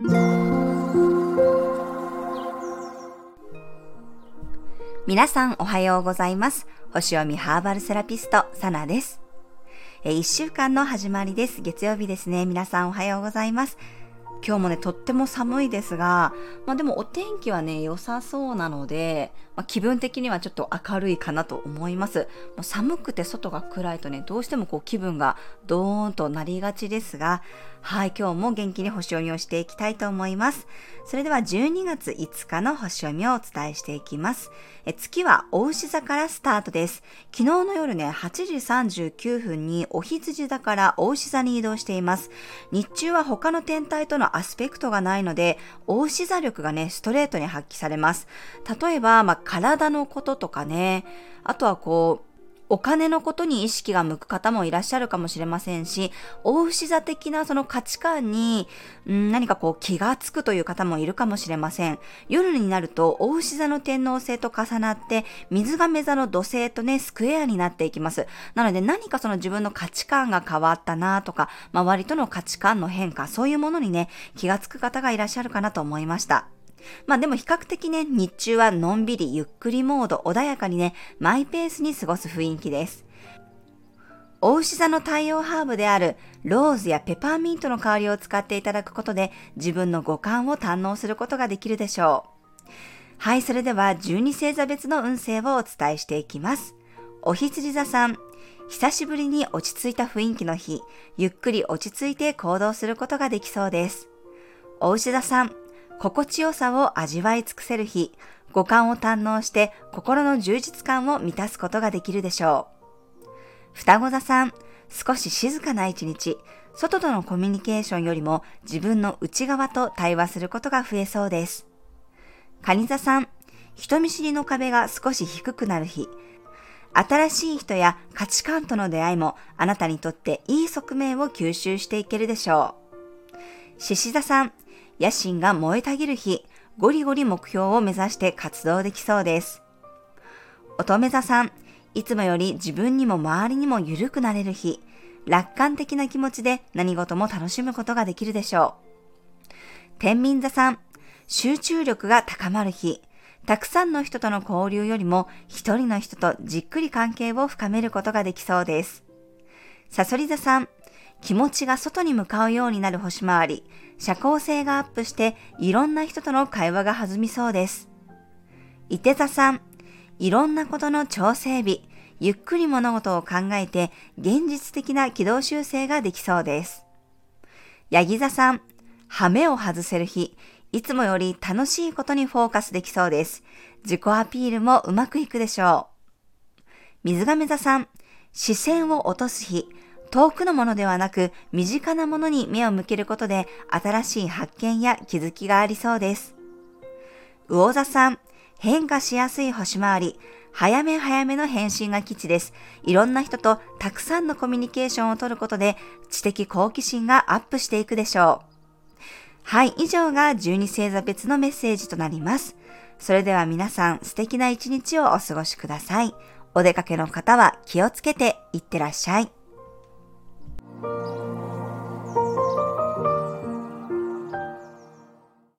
皆さんおはようございます。星読みハーバルセラピスト、サナです。え1週間の始まりです。月曜日ですね。皆さんおはようございます。今日もね、とっても寒いですが、まあでもお天気はね、良さそうなので、まあ、気分的にはちょっと明るいかなと思います。もう寒くて外が暗いとね、どうしてもこう気分がドーンとなりがちですが、はい、今日も元気に星読みをしていきたいと思います。それでは12月5日の星読みをお伝えしていきます。え月は大牛座からスタートです。昨日の夜ね、8時39分にお羊座から大牛座に移動しています。日中は他の天体とのアスペクトがないので、大牛座力がね、ストレートに発揮されます。例えば、まあ、体のこととかね、あとはこう、お金のことに意識が向く方もいらっしゃるかもしれませんし、大牛座的なその価値観に、うん、何かこう気がつくという方もいるかもしれません。夜になると大牛座の天皇星と重なって、水亀座の土星とね、スクエアになっていきます。なので何かその自分の価値観が変わったなとか、周りとの価値観の変化、そういうものにね、気がつく方がいらっしゃるかなと思いました。まあでも比較的ね、日中はのんびりゆっくりモード、穏やかにね、マイペースに過ごす雰囲気です。大牛座の太陽ハーブであるローズやペパーミントの香りを使っていただくことで自分の五感を堪能することができるでしょう。はい、それでは12星座別の運勢をお伝えしていきます。お羊座さん、久しぶりに落ち着いた雰囲気の日、ゆっくり落ち着いて行動することができそうです。お牛座さん、心地よさを味わい尽くせる日、五感を堪能して心の充実感を満たすことができるでしょう。双子座さん、少し静かな一日、外とのコミュニケーションよりも自分の内側と対話することが増えそうです。蟹座さん、人見知りの壁が少し低くなる日、新しい人や価値観との出会いもあなたにとっていい側面を吸収していけるでしょう。獅子座さん、野心が燃えたぎる日、ゴリゴリ目標を目指して活動できそうです。乙女座さん、いつもより自分にも周りにも緩くなれる日、楽観的な気持ちで何事も楽しむことができるでしょう。天秤座さん、集中力が高まる日、たくさんの人との交流よりも一人の人とじっくり関係を深めることができそうです。サソリ座さん、気持ちが外に向かうようになる星回り、社交性がアップしていろんな人との会話が弾みそうです。伊手座さん、いろんなことの調整日、ゆっくり物事を考えて現実的な軌道修正ができそうです。ヤギ座さん、ハメを外せる日、いつもより楽しいことにフォーカスできそうです。自己アピールもうまくいくでしょう。水亀座さん、視線を落とす日、遠くのものではなく身近なものに目を向けることで新しい発見や気づきがありそうです。魚座さん、変化しやすい星回り、早め早めの返信が基地です。いろんな人とたくさんのコミュニケーションをとることで知的好奇心がアップしていくでしょう。はい、以上が12星座別のメッセージとなります。それでは皆さん素敵な一日をお過ごしください。お出かけの方は気をつけていってらっしゃい。 아!